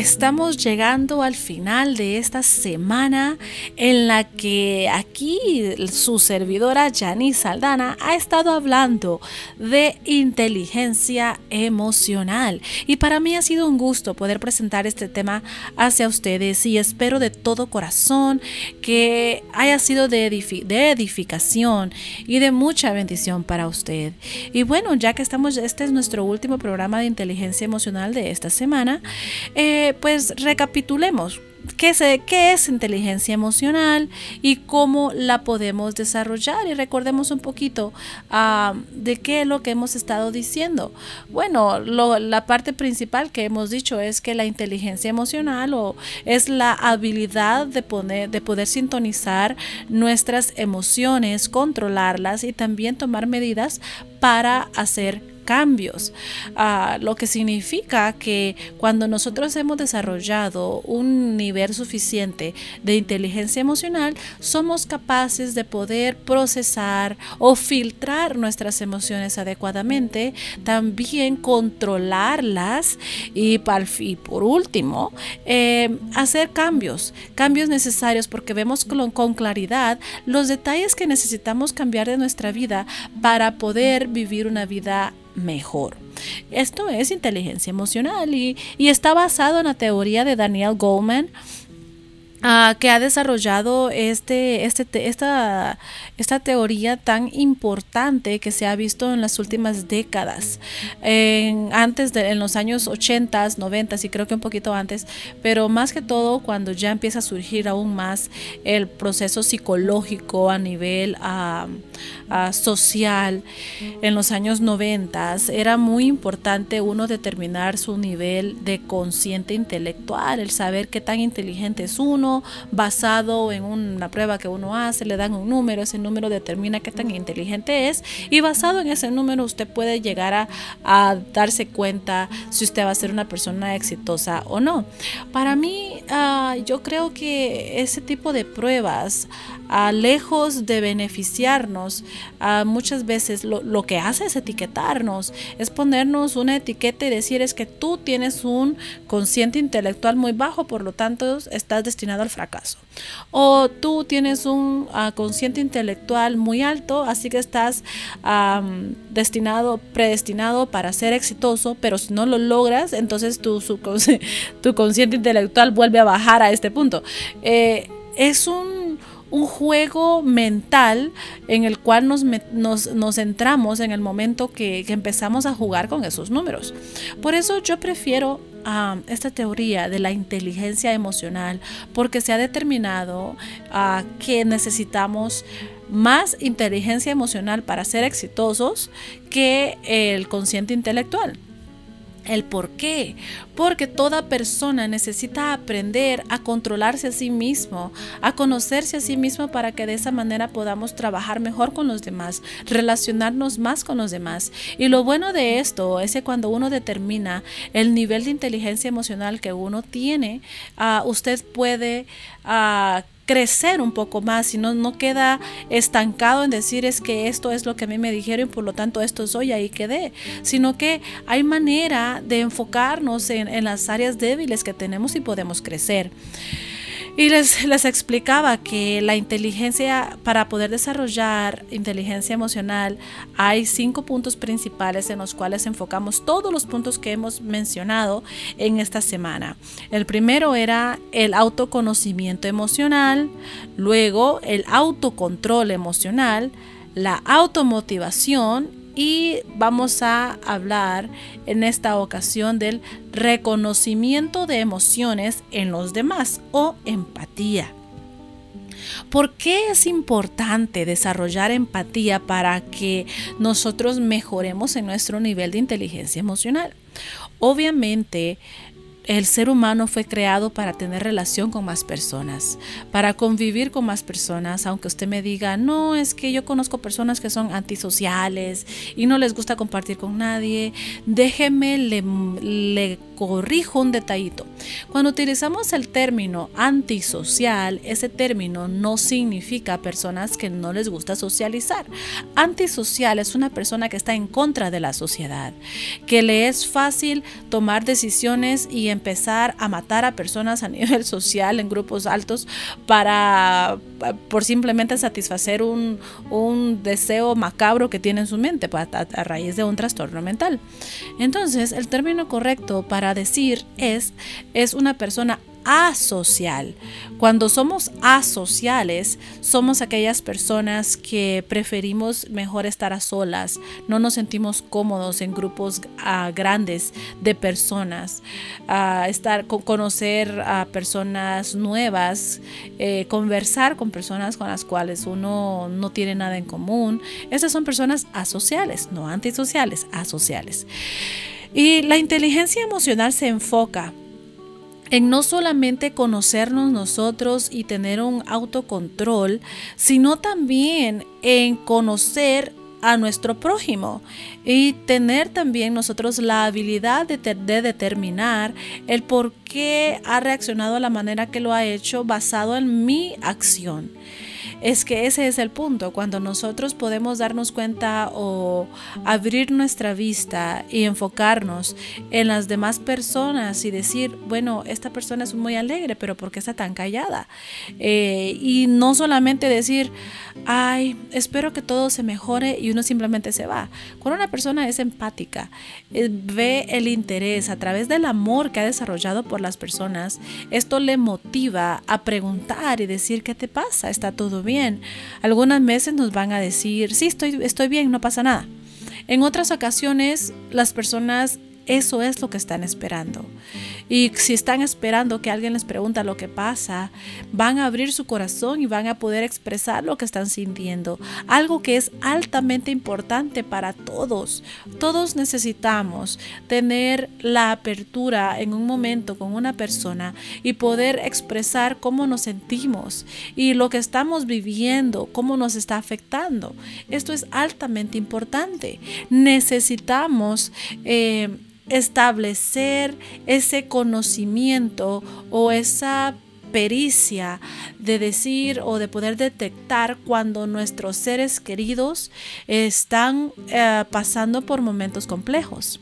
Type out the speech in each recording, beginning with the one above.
Estamos llegando al final de esta semana en la que aquí su servidora Janice Saldana ha estado hablando de inteligencia emocional. Y para mí ha sido un gusto poder presentar este tema hacia ustedes y espero de todo corazón que haya sido de, edificación y de mucha bendición para usted. Y bueno, ya que estamos, este es nuestro último programa de inteligencia emocional de esta semana. Eh, pues recapitulemos. ¿Qué, ¿Qué es inteligencia emocional y cómo la podemos desarrollar? Y recordemos un poquito ah, de qué es lo que hemos estado diciendo. Bueno, la parte principal que hemos dicho es que la inteligencia emocional o es la habilidad de, de poder sintonizar nuestras emociones, controlarlas y también tomar medidas para hacer cambios, ah, lo que significa que cuando nosotros hemos desarrollado un nivel suficiente de inteligencia emocional, somos capaces de poder procesar o filtrar nuestras emociones adecuadamente, también controlarlas y, por último, eh, hacer cambios, cambios necesarios porque vemos con, con claridad los detalles que necesitamos cambiar de nuestra vida para poder vivir una vida mejor. Esto es inteligencia emocional y, y, está basado en la teoría de Daniel Goleman Ah, que ha desarrollado este, este, esta, esta teoría tan importante que se ha visto en las últimas décadas, antes de en los años 80, 90 y creo que un poquito antes, pero más que todo cuando ya empieza a surgir aún más el proceso psicológico a nivel ah, social en los años 90, era muy importante uno determinar su nivel de consciente intelectual, el saber qué tan inteligente es uno, basado en una prueba que uno hace, le dan un número, ese número determina qué tan inteligente es y basado en ese número usted puede llegar a, darse cuenta si usted va a ser una persona exitosa o no. Para mí, ah, yo creo que ese tipo de pruebas, uh, lejos de beneficiarnos, uh, muchas veces lo, lo que hace es etiquetarnos, es ponernos una etiqueta y decir es que tú tienes un consciente intelectual muy bajo, por lo tanto estás destinado al fracaso. O tú tienes un ah, consciente intelectual muy alto, así que estás destinado, predestinado para ser exitoso, pero si no lo logras, entonces tu, tu consciente intelectual vuelve a bajar a este punto. Eh, es un un juego mental en el cual nos, nos, centramos en el momento que, empezamos a jugar con esos números. Por eso yo prefiero a esta teoría de la inteligencia emocional porque se ha determinado uh, que necesitamos más inteligencia emocional para ser exitosos que el consciente intelectual. ¿El por qué? Porque toda persona necesita aprender a controlarse a sí mismo, a conocerse a sí mismo para que de esa manera podamos trabajar mejor con los demás, relacionarnos más con los demás. Y lo bueno de esto es que cuando uno determina el nivel de inteligencia emocional que uno tiene, uh, usted puede uh, crecer un poco más y no, no queda estancado en decir es que esto es lo que a mí me dijeron y por lo tanto esto soy, ahí quedé, sino que hay manera de enfocarnos en, en las áreas débiles que tenemos y podemos crecer. Y les, les explicaba que la inteligencia, para poder desarrollar inteligencia emocional, hay cinco puntos principales en los cuales enfocamos todos los puntos que hemos mencionado en esta semana. El primero era el autoconocimiento emocional, luego el autocontrol emocional, la automotivación y vamos a hablar en esta ocasión del reconocimiento de emociones en los demás o empatía. ¿Por qué es importante desarrollar empatía para que nosotros mejoremos en nuestro nivel de inteligencia emocional? Obviamente, el ser humano fue creado para tener relación con más personas, para convivir con más personas, aunque usted me diga, no, es que yo conozco personas que son antisociales y no les gusta compartir con nadie, déjeme, le, corrijo un detallito. Cuando utilizamos el término antisocial, ese término no significa personas que no les gusta socializar. Antisocial es una persona que está en contra de la sociedad, que le es fácil tomar decisiones y empezar a matar a personas a nivel social en grupos altos para por simplemente satisfacer un, deseo macabro que tiene en su mente pues, a raíz de un trastorno mental. Entonces, el término correcto para decir es, es una persona asocial. Cuando somos asociales, somos aquellas personas que preferimos mejor estar a solas, no nos sentimos cómodos en grupos ah, grandes de personas, uh, conocer a personas nuevas, eh, conversar con personas con las cuales uno no tiene nada en común. Esas son personas asociales, no antisociales, asociales. Y la inteligencia emocional se enfoca en no solamente conocernos nosotros y tener un autocontrol, sino también en conocer a nuestro prójimo y tener también nosotros la habilidad de, de, determinar el por qué ha reaccionado a la manera que lo ha hecho basado en mi acción. Es que ese es el punto, cuando nosotros podemos darnos cuenta o abrir nuestra vista y enfocarnos en las demás personas y decir, bueno, esta persona es muy alegre, pero ¿por qué está tan callada? Eh, y no solamente decir, ay, espero que todo se mejore y uno simplemente se va. Cuando una persona es empática, eh, ve el interés a través del amor que ha desarrollado por las personas, esto le motiva a preguntar y decir, ¿qué te pasa? ¿Está todo bien? Algunas veces nos van a decir, sí, estoy, estoy bien, no pasa nada. En otras ocasiones las personas eso es lo que están esperando. Y si están esperando que alguien les pregunte lo que pasa, van a abrir su corazón y van a poder expresar lo que están sintiendo. Algo que es altamente importante para todos. Todos necesitamos tener la apertura en un momento con una persona y poder expresar cómo nos sentimos y lo que estamos viviendo, cómo nos está afectando. Esto es altamente importante. Necesitamos... Eh, establecer ese conocimiento o esa pericia de decir o de poder detectar cuando nuestros seres queridos están eh, pasando por momentos complejos.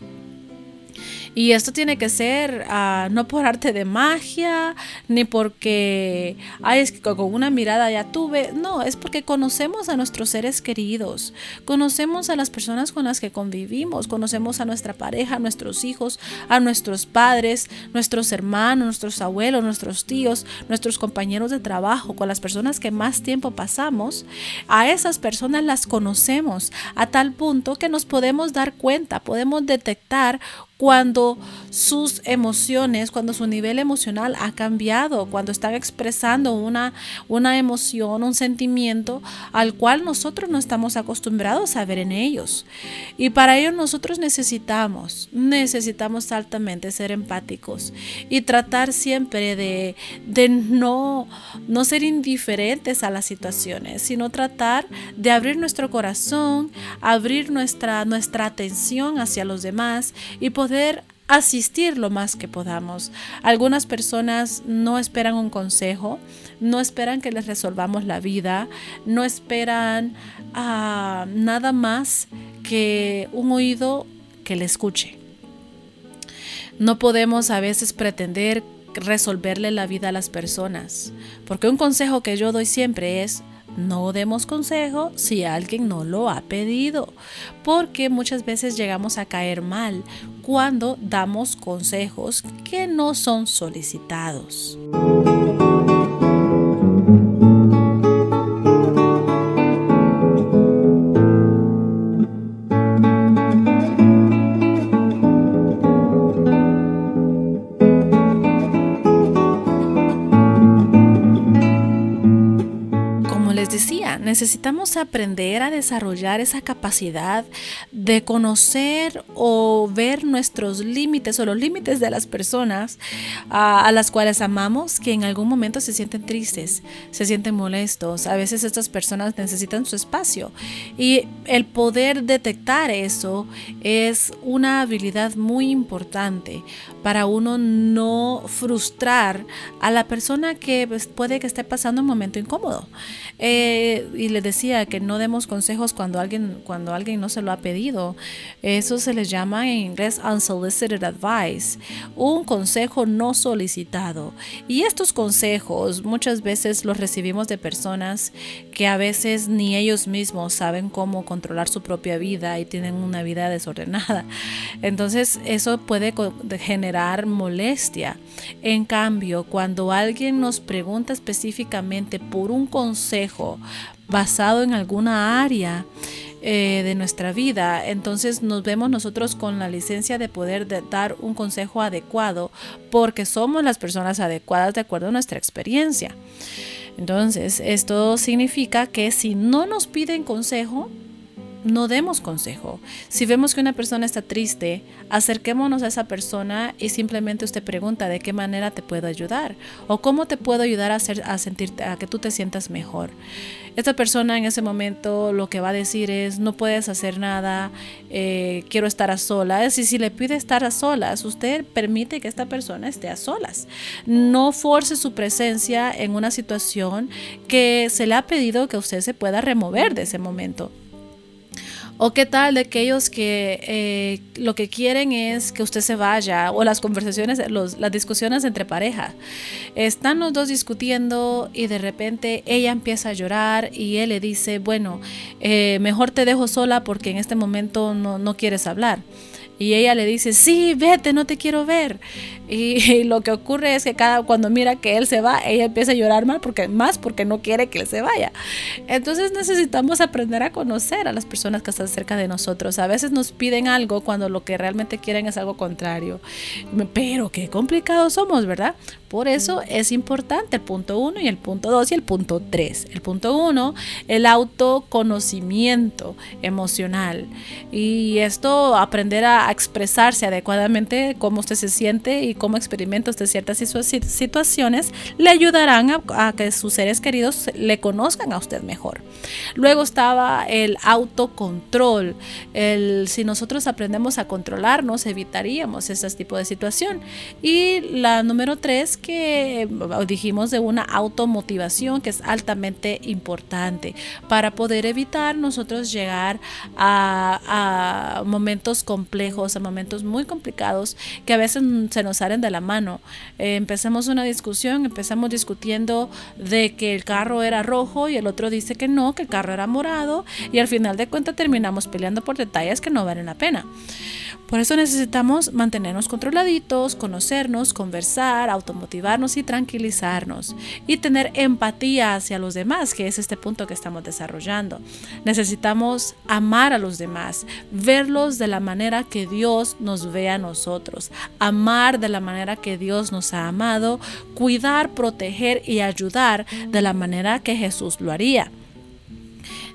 Y esto tiene que ser ah, no por arte de magia, ni porque, es que con una mirada ya tuve. No, es porque conocemos a nuestros seres queridos, conocemos a las personas con las que convivimos, conocemos a nuestra pareja, a nuestros hijos, a nuestros padres, nuestros hermanos, nuestros abuelos, nuestros tíos, nuestros compañeros de trabajo, con las personas que más tiempo pasamos. A esas personas las conocemos a tal punto que nos podemos dar cuenta, podemos detectar cuando sus emociones, cuando su nivel emocional ha cambiado, cuando están expresando una, una emoción, un sentimiento al cual nosotros no estamos acostumbrados a ver en ellos. Y para ello nosotros necesitamos, necesitamos altamente ser empáticos y tratar siempre de, de no, no ser indiferentes a las situaciones, sino tratar de abrir nuestro corazón, abrir nuestra, nuestra atención hacia los demás y poder asistir lo más que podamos. Algunas personas no esperan un consejo, no esperan que les resolvamos la vida, no esperan ah, nada más que un oído que le escuche. No podemos a veces pretender resolverle la vida a las personas, porque un consejo que yo doy siempre es no demos consejo si alguien no lo ha pedido, porque muchas veces llegamos a caer mal cuando damos consejos que no son solicitados. Necesitamos aprender a desarrollar esa capacidad de conocer o ver nuestros límites o los límites de las personas a, las cuales amamos que en algún momento se sienten tristes, se sienten molestos. A veces estas personas necesitan su espacio y el poder detectar eso es una habilidad muy importante para uno no frustrar a la persona que pues, puede que esté pasando un momento incómodo. Y le decía que no demos consejos cuando alguien, cuando alguien no se lo ha pedido. Eso se les llama en inglés unsolicited advice, un consejo no solicitado. Y estos consejos muchas veces los recibimos de personas que a veces ni ellos mismos saben cómo controlar su propia vida y tienen una vida desordenada. Entonces eso puede generar molestia. En cambio, cuando alguien nos pregunta específicamente por un consejo basado en alguna área, eh, de nuestra vida. Entonces nos vemos nosotros con la licencia de poder dar un consejo adecuado porque somos las personas adecuadas de acuerdo a nuestra experiencia. Entonces esto significa que si no nos piden consejo, no demos consejo. Si vemos que una persona está triste, acerquémonos a esa persona y simplemente usted pregunta de qué manera te puedo ayudar o cómo te puedo ayudar a, hacer, a sentirte, a que tú te sientas mejor. Esta persona en ese momento lo que va a decir es no puedes hacer nada, eh, quiero estar a solas. Y si le pide estar a solas, usted permite que esta persona esté a solas. No force su presencia en una situación que se le ha pedido que usted se pueda remover de ese momento. ¿O qué tal de aquellos que eh, lo que quieren es que usted se vaya? O las conversaciones, las discusiones entre pareja. Están los dos discutiendo y de repente ella empieza a llorar y él le dice, bueno, eh, mejor te dejo sola porque en este momento no, no quieres hablar. Y ella le dice, sí, vete, no te quiero ver. Y, lo que ocurre es que cada cuando mira que él se va, ella empieza a llorar mal porque, más porque no quiere que él se vaya. Entonces necesitamos aprender a conocer a las personas que están cerca de nosotros. A veces nos piden algo cuando lo que realmente quieren es algo contrario. Pero qué complicados somos, ¿verdad? Por eso es importante el punto 1 y el punto 2 y el punto 3. El punto 1, el autoconocimiento emocional. Y esto, aprender a expresarse adecuadamente cómo usted se siente y cómo experimenta usted ciertas situaciones, le ayudarán a, que sus seres queridos le conozcan a usted mejor. Luego estaba el autocontrol. El, si nosotros aprendemos a controlarnos, evitaríamos ese tipo de situación. Y la número 3, que dijimos de una automotivación que es altamente importante para poder evitar nosotros llegar a, momentos complejos, a momentos muy complicados que a veces se nos salen de la mano. Eh, empezamos una discusión, empezamos discutiendo de que el carro era rojo y el otro dice que no, que el carro era morado y al final de cuentas terminamos peleando por detalles que no valen la pena. Por eso necesitamos mantenernos controladitos, conocernos, conversar, automotivarnos y tranquilizarnos y tener empatía hacia los demás, que es este punto que estamos desarrollando. Necesitamos amar a los demás, verlos de la manera que Dios nos ve a nosotros, amar de la manera que Dios nos ha amado, cuidar, proteger y ayudar de la manera que Jesús lo haría.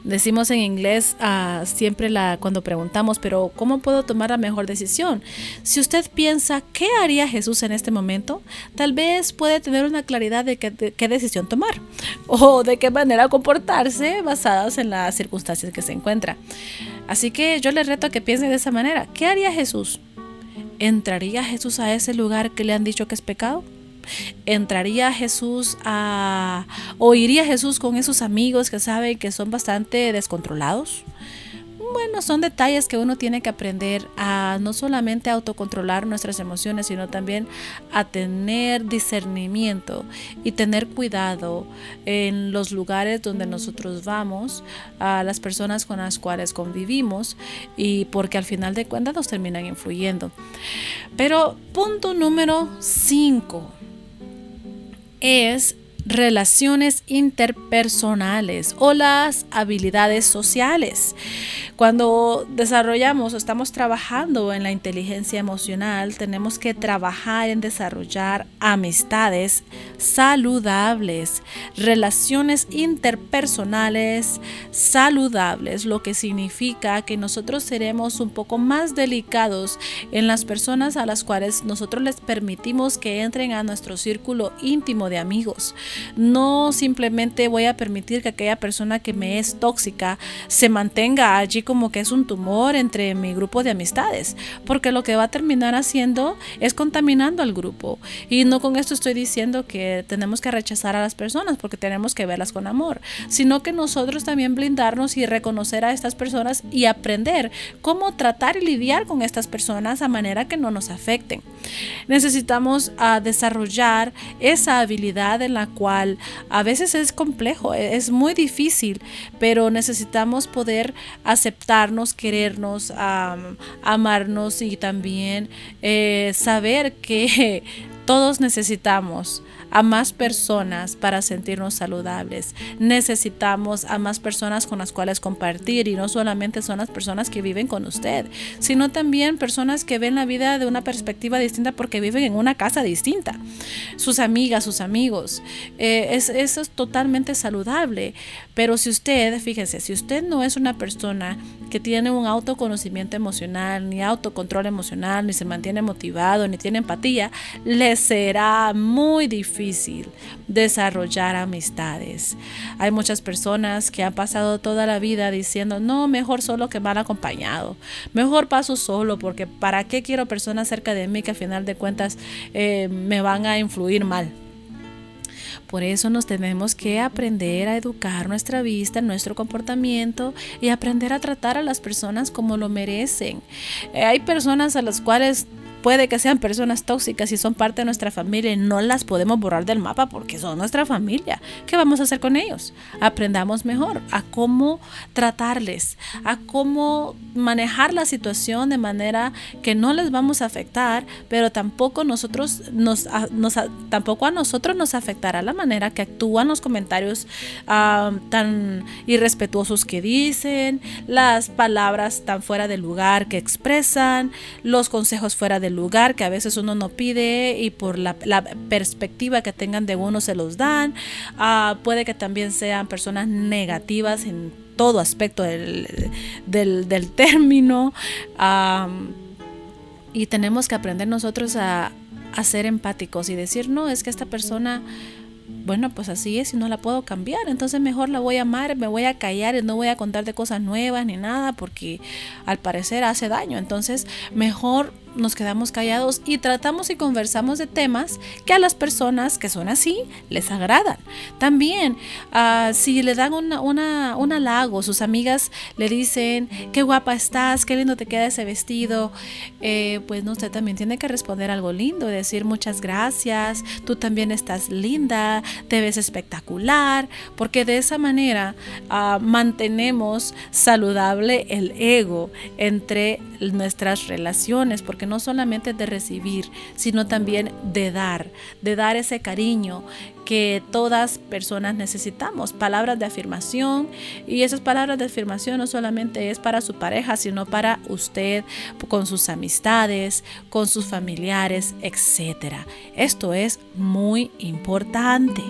Decimos en inglés uh, siempre la, cuando preguntamos, pero ¿cómo puedo tomar la mejor decisión? Si usted piensa, ¿qué haría Jesús en este momento? Tal vez puede tener una claridad de, qué decisión tomar o de qué manera comportarse basadas en las circunstancias que se encuentra. Así que yo le reto a que piense de esa manera. ¿Qué haría Jesús? ¿Entraría Jesús a ese lugar que le han dicho que es pecado? Entraría Jesús a o iría Jesús con esos amigos que saben que son bastante descontrolados. Bueno, son detalles que uno tiene que aprender a no solamente autocontrolar nuestras emociones, sino también a tener discernimiento y tener cuidado en los lugares donde nosotros vamos, a las personas con las cuales convivimos y porque al final de cuentas nos terminan influyendo. Pero punto número 5 es relaciones interpersonales o las habilidades sociales. Cuando desarrollamos o estamos trabajando en la inteligencia emocional, tenemos que trabajar en desarrollar amistades saludables, relaciones interpersonales saludables, lo que significa que nosotros seremos un poco más delicados en las personas a las cuales nosotros les permitimos que entren a nuestro círculo íntimo de amigos. No simplemente voy a permitir que aquella persona que me es tóxica se mantenga allí como que es un tumor entre mi grupo de amistades, porque lo que va a terminar haciendo es contaminando al grupo. Y no con esto estoy diciendo que tenemos que rechazar a las personas porque tenemos que verlas con amor, sino que nosotros también blindarnos y reconocer a estas personas y aprender cómo tratar y lidiar con estas personas a manera que no nos afecten. Necesitamos ah, desarrollar esa habilidad en la cual a veces es complejo, e-, es muy difícil, pero necesitamos poder aceptarnos, querernos, amarnos y también eh, saber que todos necesitamos a más personas para sentirnos saludables. Necesitamos a más personas con las cuales compartir y no solamente son las personas que viven con usted, sino también personas que ven la vida de una perspectiva distinta porque viven en una casa distinta. Sus amigas, sus amigos. Eh, es, eso es totalmente saludable. Pero si usted, fíjese, si usted no es una persona que tiene un autoconocimiento emocional, ni autocontrol emocional, ni se mantiene motivado, ni tiene empatía, le será muy difícil desarrollar amistades. Hay muchas personas que han pasado toda la vida diciendo, no, mejor solo que mal acompañado, mejor paso solo, porque ¿para qué quiero personas cerca de mí que a final de cuentas eh, me van a influir mal? Por eso nos tenemos que aprender a educar nuestra vista, nuestro comportamiento y aprender a tratar a las personas como lo merecen. Eh, hay personas a las cuales Puede que sean personas tóxicas y son parte de nuestra familia y no las podemos borrar del mapa porque son nuestra familia. ¿Qué vamos a hacer con ellos? Aprendamos mejor a cómo tratarles, a cómo manejar la situación de manera que no les vamos a afectar, pero tampoco nosotros nos, tampoco a nosotros nos afectará la manera que actúan los comentarios ah, tan irrespetuosos que dicen, las palabras tan fuera de lugar que expresan, los consejos fuera de lugar que a veces uno no pide y por la, perspectiva que tengan de uno se los dan. Ah, puede que también sean personas negativas en todo aspecto del, del, término. y tenemos que aprender nosotros a, a ser empáticos y decir, no, es que esta persona bueno, pues así es y no la puedo cambiar. Entonces mejor la voy a amar, me voy a callar y no voy a contar de cosas nuevas ni nada porque al parecer hace daño. Entonces mejor nos quedamos callados y tratamos y conversamos de temas que a las personas que son así les agradan. También, ah, si le dan una, una, un halago, sus amigas le dicen, qué guapa estás, qué lindo te queda ese vestido, eh, pues no, usted también tiene que responder algo lindo, decir muchas gracias, tú también estás linda, te ves espectacular, porque de esa manera ah, mantenemos saludable el ego entre nuestras relaciones, porque no solamente de recibir, sino también de dar, de dar ese cariño que todas personas necesitamos, palabras de afirmación y esas palabras de afirmación no solamente es para su pareja, sino para usted con sus amistades, con sus familiares, etcétera. Esto es muy importante.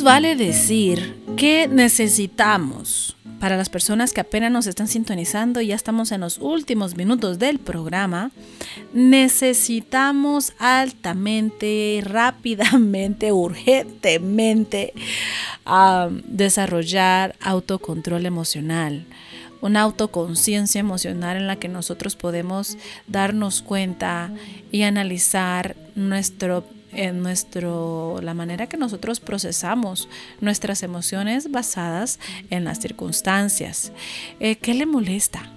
Vale decir que necesitamos, para las personas que apenas nos están sintonizando y ya estamos en los últimos minutos del programa, necesitamos altamente, rápidamente, urgentemente desarrollar autocontrol emocional una autoconciencia emocional en la que nosotros podemos darnos cuenta y analizar nuestro en nuestro, la manera que nosotros procesamos nuestras emociones basadas en las circunstancias. Eh, ¿Qué le molesta?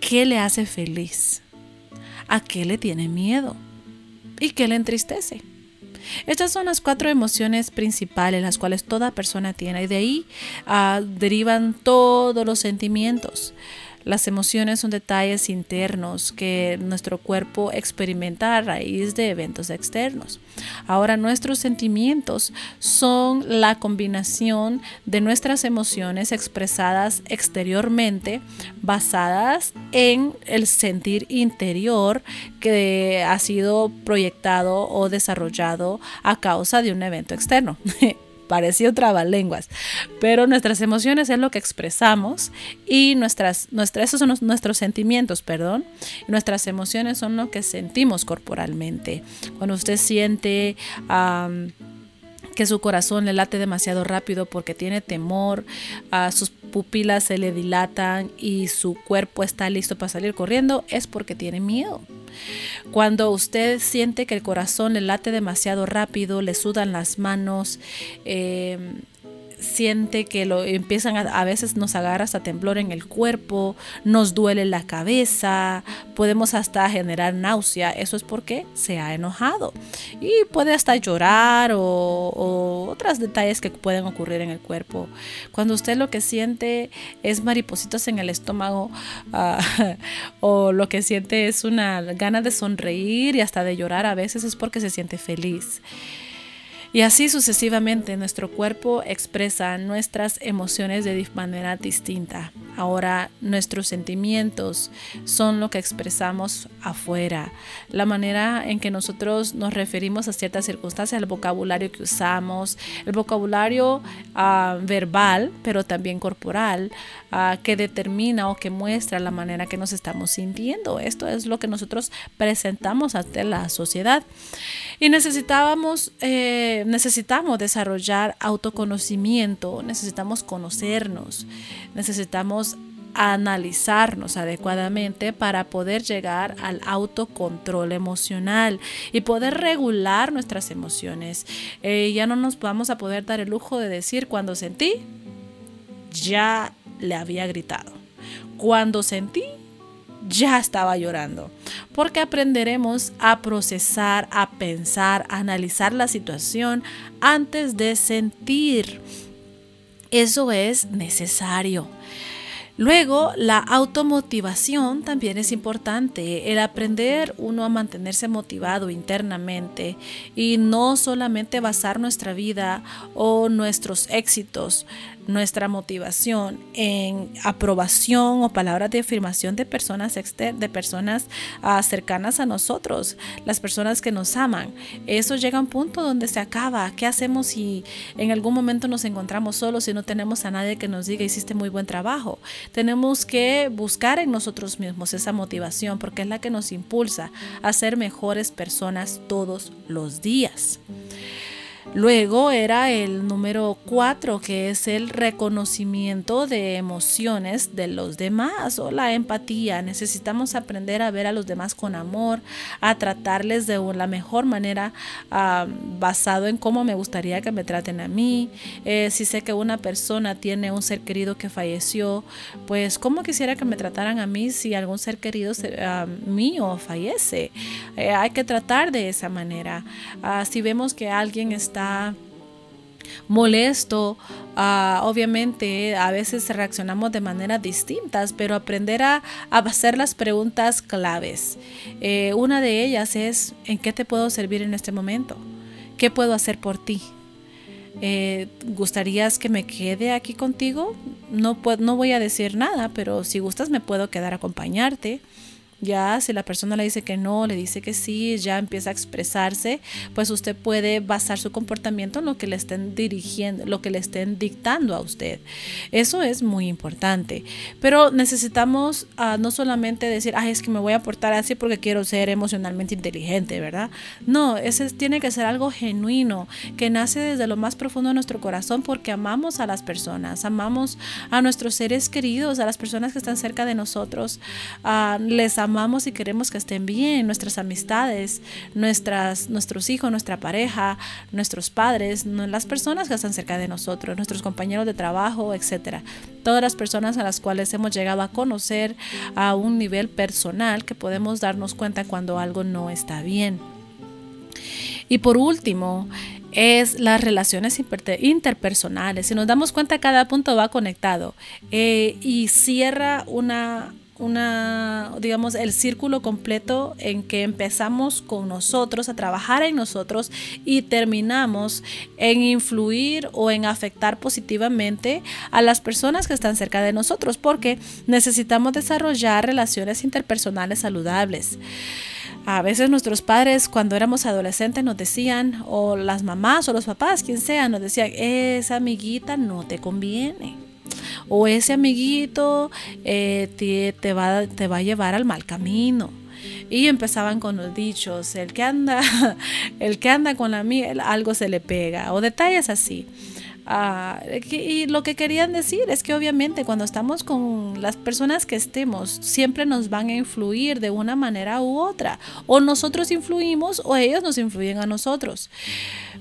¿Qué le hace feliz? ¿A qué le tiene miedo? ¿Y qué le entristece? Estas son las cuatro emociones principales, las cuales toda persona tiene, y de ahí ah, derivan todos los sentimientos. Las emociones son detalles internos que nuestro cuerpo experimenta a raíz de eventos externos. Ahora nuestros sentimientos son la combinación de nuestras emociones expresadas exteriormente basadas en el sentir interior que ha sido proyectado o desarrollado a causa de un evento externo. pareció trabalenguas, pero nuestras emociones es lo que expresamos y nuestras, nuestras, esos son nuestros sentimientos, perdón, nuestras emociones son lo que sentimos corporalmente. Cuando usted siente que su corazón le late demasiado rápido porque tiene temor, a sus pupilas se le dilatan y su cuerpo está listo para salir corriendo, es porque tiene miedo. Cuando usted siente que el corazón le late demasiado rápido, le sudan las manos, eh, siente que lo empiezan a, veces nos agarra hasta temblor en el cuerpo, nos duele la cabeza, podemos hasta generar náusea, eso es porque se ha enojado y puede hasta llorar o, otros detalles que pueden ocurrir en el cuerpo. Cuando usted lo que siente es maripositas en el estómago ah, o lo que siente es una gana de sonreír y hasta de llorar a veces es porque se siente feliz. Y así sucesivamente nuestro cuerpo expresa nuestras emociones de manera distinta. Ahora nuestros sentimientos son lo que expresamos afuera. La manera en que nosotros nos referimos a ciertas circunstancias, el vocabulario que usamos, el vocabulario ah, verbal, pero también corporal, ah, que determina o que muestra la manera que nos estamos sintiendo. Esto es lo que nosotros presentamos ante la sociedad. Y necesitábamos... Eh, necesitamos desarrollar autoconocimiento, necesitamos conocernos, necesitamos analizarnos adecuadamente para poder llegar al autocontrol emocional y poder regular nuestras emociones. Eh, ya no nos vamos a poder dar el lujo de decir cuando sentí, ya le había gritado. Cuando sentí, ya estaba llorando, porque aprenderemos a procesar, a pensar, a analizar la situación antes de sentir. Eso es necesario. Luego, la automotivación también es importante, el aprender uno a mantenerse motivado internamente y no solamente basar nuestra vida o nuestros éxitos nuestra motivación en aprobación o palabras de afirmación de personas de personas ah, cercanas a nosotros, las personas que nos aman. Eso llega a un punto donde se acaba. ¿Qué hacemos si en algún momento nos encontramos solos y no tenemos a nadie que nos diga hiciste muy buen trabajo? Tenemos que buscar en nosotros mismos esa motivación porque es la que nos impulsa a ser mejores personas todos los días. Luego era el número cuatro, que es el reconocimiento de emociones de los demás o la empatía. Necesitamos aprender a ver a los demás con amor, a tratarles de la mejor manera basado en cómo me gustaría que me traten a mí. Eh, si sé que una persona tiene un ser querido que falleció, pues cómo quisiera que me trataran a mí si algún ser querido ah, mío fallece. Eh, hay que tratar de esa manera. Ah, si vemos que alguien está molesto, ah, obviamente a veces reaccionamos de maneras distintas, pero aprender a, hacer las preguntas claves. Eh, una de ellas es, ¿en qué te puedo servir en este momento? ¿Qué puedo hacer por ti? Eh, ¿Gustarías que me quede aquí contigo? No, no voy a decir nada, pero si gustas me puedo quedar a acompañarte. Ya, si la persona le dice que no, le dice que sí, ya empieza a expresarse, pues usted puede basar su comportamiento en lo que le estén dirigiendo, lo que le estén dictando a usted. Eso es muy importante. Pero necesitamos ah, no solamente decir, ay, es que me voy a portar así porque quiero ser emocionalmente inteligente, ¿verdad? No, ese tiene que ser algo genuino, que nace desde lo más profundo de nuestro corazón porque amamos a las personas, amamos a nuestros seres queridos, a las personas que están cerca de nosotros, uh, les amamos amamos y queremos que estén bien, nuestras amistades, nuestras, nuestros hijos, nuestra pareja, nuestros padres, las personas que están cerca de nosotros, nuestros compañeros de trabajo, etcétera. Todas las personas a las cuales hemos llegado a conocer a un nivel personal que podemos darnos cuenta cuando algo no está bien. Y por último, es las relaciones interpersonales. Si nos damos cuenta, cada punto va conectado eh, y cierra una, una, digamos, el círculo completo en que empezamos con nosotros, a trabajar en nosotros y terminamos en influir o en afectar positivamente a las personas que están cerca de nosotros, porque necesitamos desarrollar relaciones interpersonales saludables. A veces nuestros padres cuando éramos adolescentes nos decían, o las mamás o los papás, quien sea, nos decían, esa amiguita no te conviene. O ese amiguito eh, te, va, te va a llevar al mal camino. Y empezaban con los dichos, el que anda, el que anda con la miel, algo se le pega, o detalles así. Y lo que querían decir es que obviamente cuando estamos con las personas que estemos, siempre nos van a influir de una manera u otra. O nosotros influimos o ellos nos influyen a nosotros.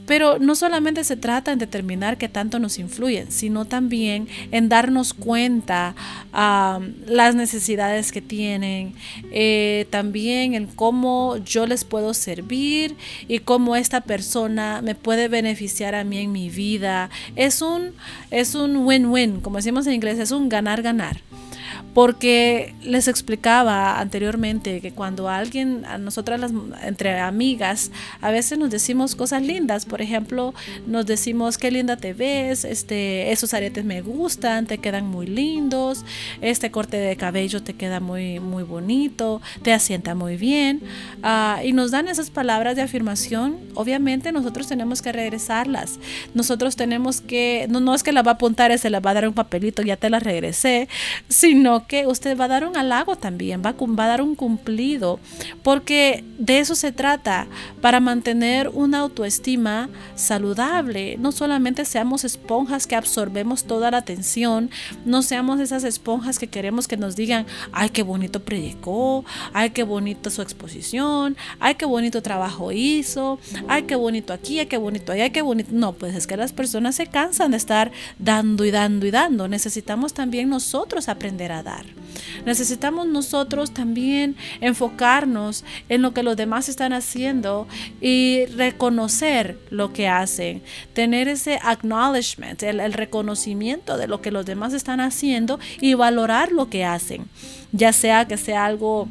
Pero no solamente se trata en determinar qué tanto nos influyen, sino también en darnos cuenta a las necesidades que tienen, eh, también en cómo yo les puedo servir y cómo esta persona me puede beneficiar a mí en mi vida. Es un es un win-win, como decimos en inglés, es un ganar-ganar porque les explicaba anteriormente que cuando alguien, a nosotras las, entre amigas, a veces nos decimos cosas lindas, por ejemplo, nos decimos qué linda te ves, este, esos aretes me gustan, te quedan muy lindos, este corte de cabello te queda muy, muy bonito, te asienta muy bien, ah, y nos dan esas palabras de afirmación, obviamente nosotros tenemos que regresarlas, nosotros tenemos que, no, no es que la va a apuntar se la va a dar un papelito, ya te la regresé, sino que usted va a dar un halago también, va, va a dar un cumplido, porque de eso se trata, para mantener una autoestima saludable. No solamente seamos esponjas que absorbemos toda la atención, no seamos esas esponjas que queremos que nos digan, ay, qué bonito predicó, ay, qué bonito su exposición, ay, qué bonito trabajo hizo, ay, qué bonito aquí, ay, qué bonito allá, qué bonito. No, pues es que las personas se cansan de estar dando y dando y dando. Necesitamos también nosotros aprender a dar. Necesitamos nosotros también enfocarnos en lo que los demás están haciendo y reconocer lo que hacen, tener ese acknowledgement, el, reconocimiento de lo que los demás están haciendo y valorar lo que hacen, ya sea que sea algo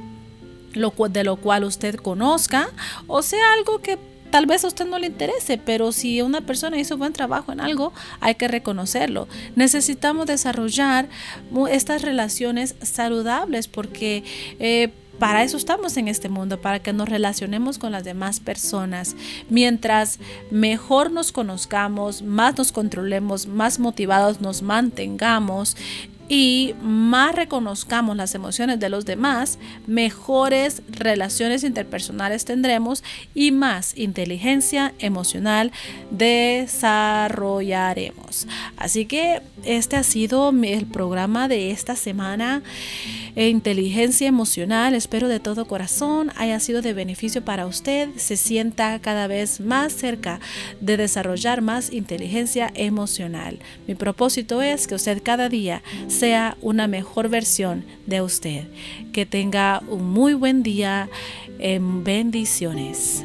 de lo cual usted conozca o sea algo que tal vez a usted no le interese, pero si una persona hizo buen trabajo en algo, hay que reconocerlo. Necesitamos desarrollar estas relaciones saludables porque... Eh, para eso estamos en este mundo, para que nos relacionemos con las demás personas. Mientras mejor nos conozcamos, más nos controlemos, más motivados nos mantengamos, y más reconozcamos las emociones de los demás, mejores relaciones interpersonales tendremos y más inteligencia emocional desarrollaremos. Así que este ha sido el programa de esta semana e inteligencia emocional. Espero de todo corazón haya sido de beneficio para usted, se sienta cada vez más cerca de desarrollar más inteligencia emocional. Mi propósito es que usted cada día sea una mejor versión de usted. Que tenga un muy buen día. En bendiciones.